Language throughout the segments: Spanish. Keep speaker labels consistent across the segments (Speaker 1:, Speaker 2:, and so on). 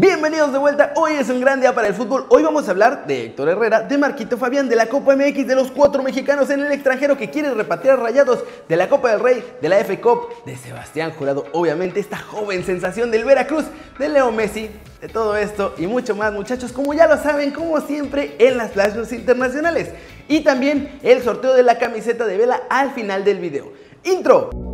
Speaker 1: Bienvenidos de vuelta, hoy es un gran día para el fútbol. Hoy vamos a hablar de Héctor Herrera, de Marquito Fabián, de la Copa MX, de los cuatro mexicanos en el extranjero que quieren repatriar rayados, de la Copa del Rey, de la F Cup, de Sebastián Jurado, obviamente esta joven sensación del Veracruz, de Leo Messi, de todo esto y mucho más muchachos, como ya lo saben, como siempre en las flashes internacionales. Y también el sorteo de la camiseta de vela al final del video. Intro.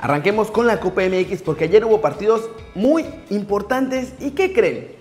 Speaker 1: Arranquemos con la Copa MX porque ayer hubo partidos muy importantes y ¿qué creen?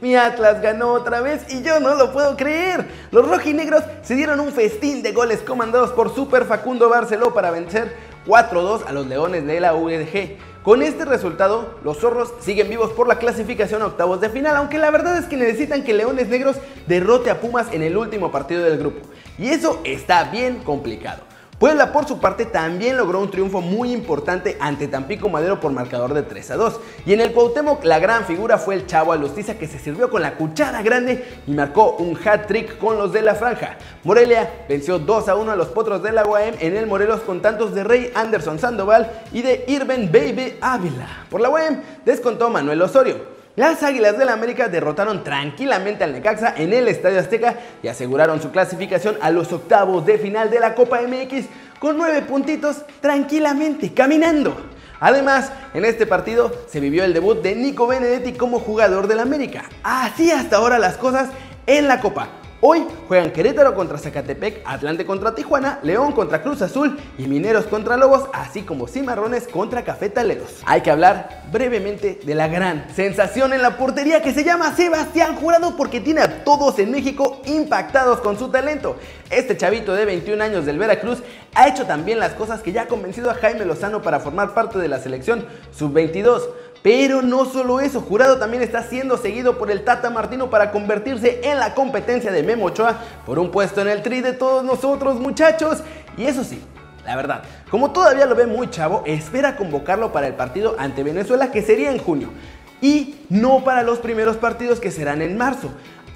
Speaker 1: Mi Atlas ganó otra vez y yo no lo puedo creer. Los rojinegros se dieron un festín de goles comandados por Super Facundo Barceló para vencer 4-2 a los Leones de la UDG. Con este resultado, los zorros siguen vivos por la clasificación a octavos de final, aunque la verdad es que necesitan que Leones Negros derrote a Pumas en el último partido del grupo. Y eso está bien complicado. Puebla por su parte también logró un triunfo muy importante ante Tampico Madero por marcador de 3 a 2. Y en el Cuauhtémoc la gran figura fue el Chavo Alustiza que se sirvió con la cuchara grande y marcó un hat-trick con los de la franja. Morelia venció 2 a 1 a los Potros de la UAM en el Morelos con tantos de Rey Anderson Sandoval y de Irben Baby Ávila. Por la UAM descontó Manuel Osorio. Las Águilas del la América derrotaron tranquilamente al Necaxa en el Estadio Azteca y aseguraron su clasificación a los octavos de final de la Copa MX con nueve puntitos tranquilamente, caminando. Además, en este partido se vivió el debut de Nico Benedetti como jugador del América. Así hasta ahora las cosas en la Copa. Hoy juegan Querétaro contra Zacatepec, Atlante contra Tijuana, León contra Cruz Azul y Mineros contra Lobos, así como Cimarrones contra Cafetaleros. Hay que hablar brevemente de la gran sensación en la portería que se llama Sebastián Jurado porque tiene a todos en México impactados con su talento. Este chavito de 21 años del Veracruz ha hecho también las cosas que ya ha convencido a Jaime Lozano para formar parte de la selección sub-22. Pero no solo eso, Jurado también está siendo seguido por el Tata Martino para convertirse en la competencia de Memo Ochoa por un puesto en el tri de todos nosotros muchachos. Y eso sí, la verdad, como todavía lo ve muy chavo, espera convocarlo para el partido ante Venezuela que sería en junio. Y no para los primeros partidos que serán en marzo.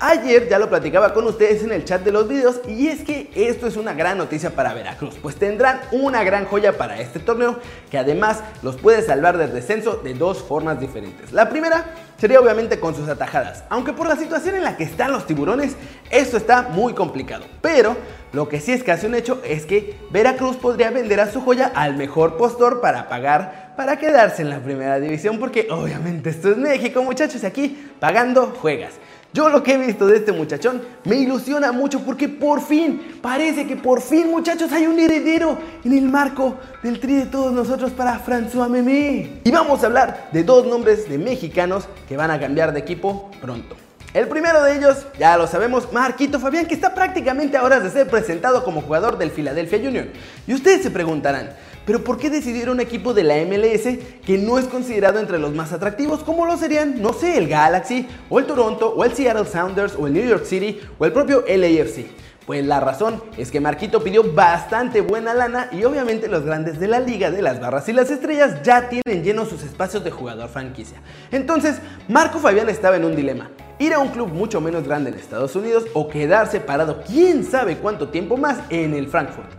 Speaker 1: Ayer ya lo platicaba con ustedes en el chat de los videos y es que esto es una gran noticia para Veracruz, pues tendrán una gran joya para este torneo que además los puede salvar del descenso de dos formas diferentes. La primera sería obviamente con sus atajadas, aunque por la situación en la que están los tiburones, esto está muy complicado. Pero lo que sí es casi un hecho es que Veracruz podría vender a su joya al mejor postor para pagar para quedarse en la primera división, porque obviamente esto es México muchachos, y aquí pagando juegas. Yo lo que he visto de este muchachón me ilusiona mucho porque por fin, parece que por fin muchachos hay un heredero en el marco del tri de todos nosotros para François Memé. Y vamos a hablar de dos nombres de mexicanos que van a cambiar de equipo pronto. El primero de ellos, ya lo sabemos, Marquito Fabián, que está prácticamente a horas de ser presentado como jugador del Philadelphia Union. Y ustedes se preguntarán, pero ¿por qué decidir un equipo de la MLS que no es considerado entre los más atractivos como lo serían, no sé, el Galaxy, o el Toronto, o el Seattle Sounders, o el New York City, o el propio LAFC? Pues la razón es que Marquito pidió bastante buena lana y obviamente los grandes de la liga de las barras y las estrellas ya tienen llenos sus espacios de jugador franquicia. Entonces, Marco Fabián estaba en un dilema. Ir a un club mucho menos grande en Estados Unidos o quedarse parado quién sabe cuánto tiempo más en el Frankfurt.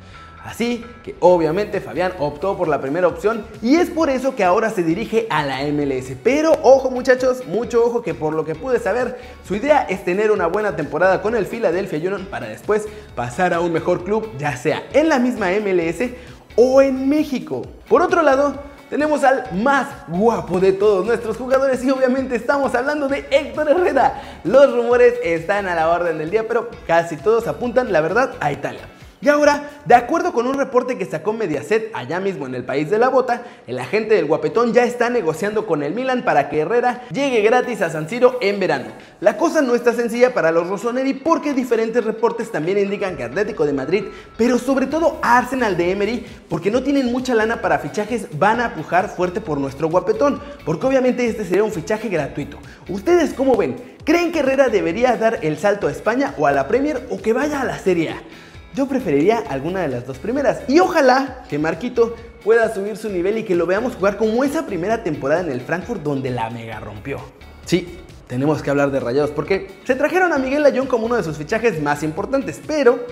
Speaker 1: Así que obviamente Fabián optó por la primera opción y es por eso que ahora se dirige a la MLS. Pero ojo muchachos, mucho ojo que por lo que pude saber, su idea es tener una buena temporada con el Philadelphia Union para después pasar a un mejor club, ya sea en la misma MLS o en México. Por otro lado, tenemos al más guapo de todos nuestros jugadores y obviamente estamos hablando de Héctor Herrera. Los rumores están a la orden del día, pero casi todos apuntan, la verdad, a Italia. Y ahora, de acuerdo con un reporte que sacó Mediaset allá mismo en el país de la bota, el agente del guapetón ya está negociando con el Milan para que Herrera llegue gratis a San Siro en verano. La cosa no está sencilla para los Rossoneri porque diferentes reportes también indican que Atlético de Madrid, pero sobre todo Arsenal de Emery, porque no tienen mucha lana para fichajes, van a pujar fuerte por nuestro guapetón, porque obviamente este sería un fichaje gratuito. ¿Ustedes cómo ven? ¿Creen que Herrera debería dar el salto a España o a la Premier o que vaya a la Serie A? Yo preferiría alguna de las dos primeras. Y ojalá que Marquito pueda subir su nivel y que lo veamos jugar como esa primera temporada en el Frankfurt donde la mega rompió. Sí, tenemos que hablar de Rayados porque se trajeron a Miguel Ayón como uno de sus fichajes más importantes, pero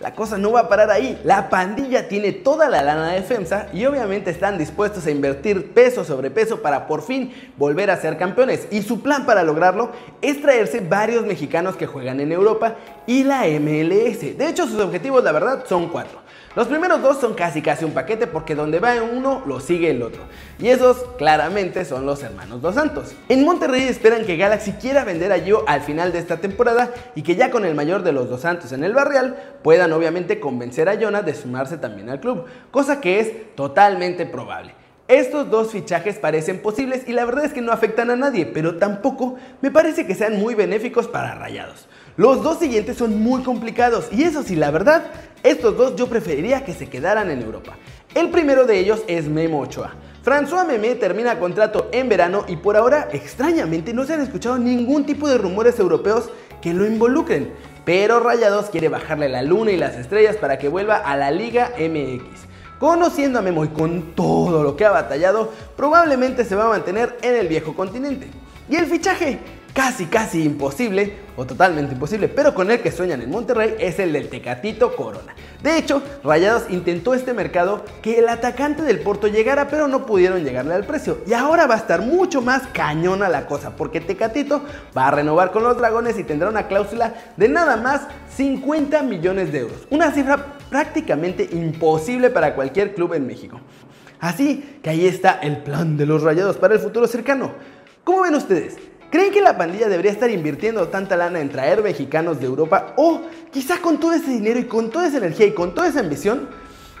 Speaker 1: la cosa no va a parar ahí. La pandilla tiene toda la lana de defensa y obviamente están dispuestos a invertir peso sobre peso para por fin volver a ser campeones. Y su plan para lograrlo es traerse varios mexicanos que juegan en Europa y la MLS. De hecho, sus objetivos, la verdad, son cuatro. Los primeros dos son casi casi un paquete porque donde va uno lo sigue el otro. Y esos claramente son los hermanos Dos Santos. En Monterrey esperan que Galaxy quiera vender a Gio al final de esta temporada y que ya con el mayor de los Dos Santos en el barrial puedan obviamente convencer a Jonas de sumarse también al club, cosa que es totalmente probable. Estos dos fichajes parecen posibles y la verdad es que no afectan a nadie, pero tampoco me parece que sean muy benéficos para Rayados. Los dos siguientes son muy complicados y eso sí, la verdad, estos dos yo preferiría que se quedaran en Europa. El primero de ellos es Memo Ochoa. François Memé termina contrato en verano y por ahora, extrañamente, no se han escuchado ningún tipo de rumores europeos que lo involucren. Pero Rayados quiere bajarle la luna y las estrellas para que vuelva a la Liga MX. Conociendo a Memo y con todo lo que ha batallado, probablemente se va a mantener en el viejo continente. Y el fichaje casi casi imposible, o totalmente imposible, pero con el que sueñan en Monterrey es el del Tecatito Corona. De hecho, Rayados intentó este mercado que el atacante del Porto llegara, pero no pudieron llegarle al precio. Y ahora va a estar mucho más cañona la cosa, porque Tecatito va a renovar con los Dragones y tendrá una cláusula de nada más 50 millones de euros. Una cifra prácticamente imposible para cualquier club en México. Así que ahí está el plan de los Rayados para el futuro cercano. ¿Cómo ven ustedes? ¿Creen que la pandilla debería estar invirtiendo tanta lana en traer mexicanos de Europa? O quizá con todo ese dinero y con toda esa energía y con toda esa ambición,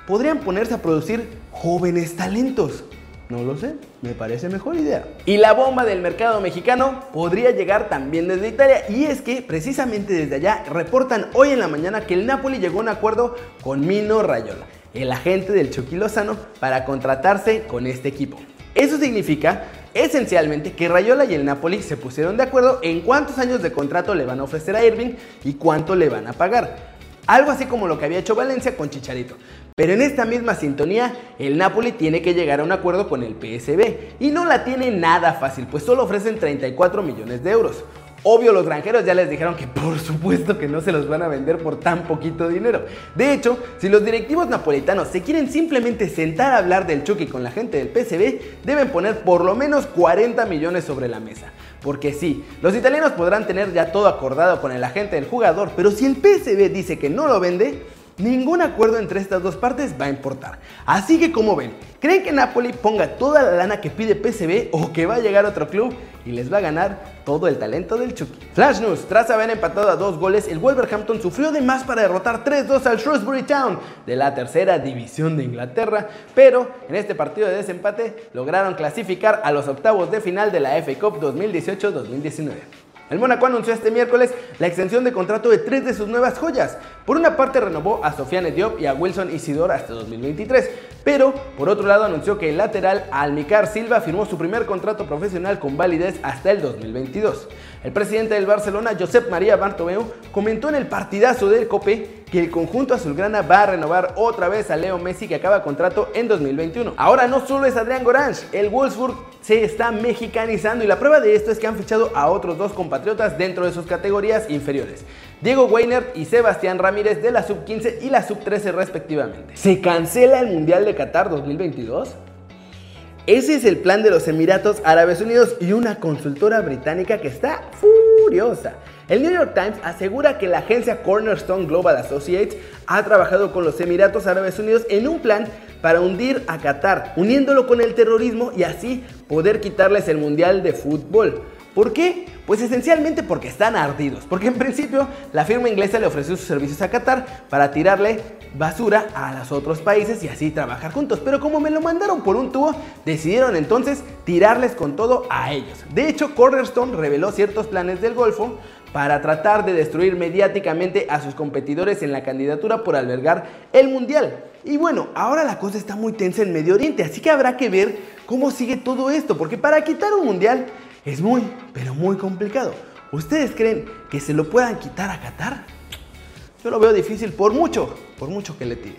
Speaker 1: podrían ponerse a producir jóvenes talentos. No lo sé, me parece mejor idea. Y la bomba del mercado mexicano podría llegar también desde Italia. Y es que precisamente desde allá reportan hoy en la mañana que el Napoli llegó a un acuerdo con Mino Rayola, el agente del Chucky Lozano, para contratarse con este equipo. Eso significa esencialmente que Rayola y el Napoli se pusieron de acuerdo en cuántos años de contrato le van a ofrecer a Irving y cuánto le van a pagar. Algo así como lo que había hecho Valencia con Chicharito. Pero en esta misma sintonía, el Napoli tiene que llegar a un acuerdo con el PSB. Y no la tiene nada fácil, pues solo ofrecen 34 millones de euros. Obvio, los granjeros ya les dijeron que por supuesto que no se los van a vender por tan poquito dinero. De hecho, si los directivos napolitanos se quieren simplemente sentar a hablar del Chucky con la gente del PSV, deben poner por lo menos 40 millones sobre la mesa. Porque sí, los italianos podrán tener ya todo acordado con el agente del jugador, pero si el PSV dice que no lo vende, ningún acuerdo entre estas dos partes va a importar. Así que como ven, ¿creen que Napoli ponga toda la lana que pide PSV o que va a llegar otro club y les va a ganar todo el talento del Chucky? Flash News, tras haber empatado a dos goles, el Wolverhampton sufrió de más para derrotar 3-2 al Shrewsbury Town de la tercera división de Inglaterra, pero en este partido de desempate lograron clasificar a los octavos de final de la FA Cup 2018-2019. El Mónaco anunció este miércoles la extensión de contrato de tres de sus nuevas joyas. Por una parte renovó a Sofiane Diop y a Wilson Isidor hasta 2023, pero por otro lado anunció que el lateral Almicar Silva firmó su primer contrato profesional con validez hasta el 2022. El presidente del Barcelona, Josep María Bartomeu, comentó en el partidazo del Cope que el conjunto azulgrana va a renovar otra vez a Leo Messi que acaba contrato en 2021. Ahora no solo es Adrián Gorange, el Wolfsburg se está mexicanizando y la prueba de esto es que han fichado a otros dos compatriotas dentro de sus categorías inferiores. Diego Weiner y Sebastián Ramírez de la sub-15 y la sub-13 respectivamente. ¿Se cancela el Mundial de Qatar 2022? Ese es el plan de los Emiratos Árabes Unidos y una consultora británica que está furiosa. El New York Times asegura que la agencia Cornerstone Global Associates ha trabajado con los Emiratos Árabes Unidos en un plan para hundir a Qatar, uniéndolo con el terrorismo y así poder quitarles el Mundial de Fútbol. ¿Por qué? Pues esencialmente porque están ardidos, porque en principio la firma inglesa le ofreció sus servicios a Qatar para tirarle basura a los otros países y así trabajar juntos, pero como me lo mandaron por un tubo, decidieron entonces tirarles con todo a ellos. De hecho, Cornerstone reveló ciertos planes del Golfo para tratar de destruir mediáticamente a sus competidores en la candidatura por albergar el Mundial. Y bueno, ahora la cosa está muy tensa en Medio Oriente, así que habrá que ver cómo sigue todo esto, porque para quitar un Mundial es muy, pero muy complicado. ¿Ustedes creen que se lo puedan quitar a Qatar? Yo lo veo difícil por mucho, por mucho que le tire.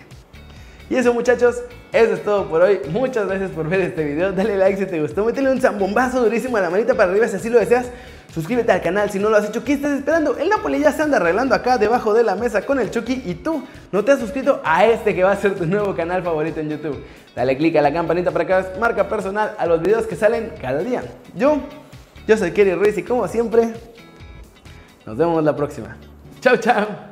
Speaker 1: Y eso muchachos, eso es todo por hoy. Muchas gracias por ver este video. Dale like si te gustó. Métele un zambombazo durísimo a la manita para arriba si así lo deseas. Suscríbete al canal si no lo has hecho. ¿Qué estás esperando? El Napoli ya se anda arreglando acá debajo de la mesa con el Chucky y tú no te has suscrito a este que va a ser tu nuevo canal favorito en YouTube. Dale click a la campanita para que marca personal a los videos que salen cada día. Yo yo soy Kerry Ruiz y como siempre, nos vemos la próxima. Chao, chao.